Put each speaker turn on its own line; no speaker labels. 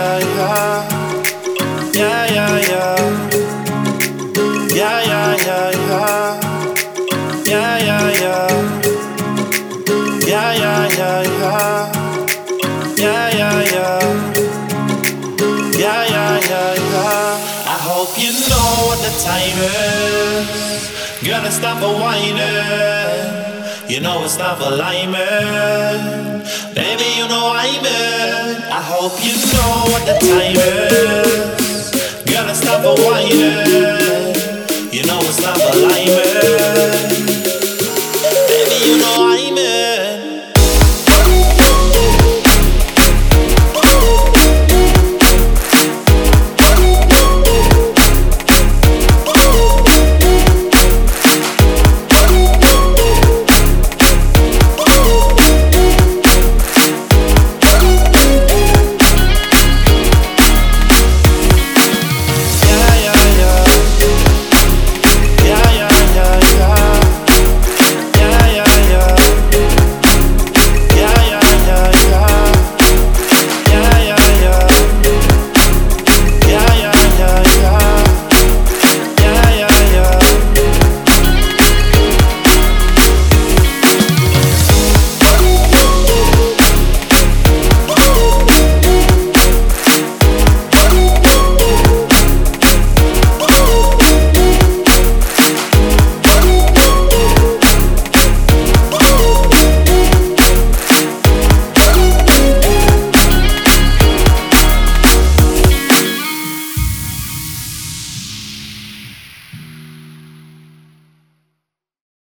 yeah, yeah. Yeah, yeah, yeah. Yeah, yeah, yeah, yeah. Yeah, yeah, yeah. Yeah, yeah, yeah, yeah. Yeah, yeah, yeah. Yeah, yeah. I hope you know what the time is. Gonna stop a whining. You know it's not for Lyman. Baby, you know I'm in hope you know what the time is. Gotta stop a whining. You know it's not a lie.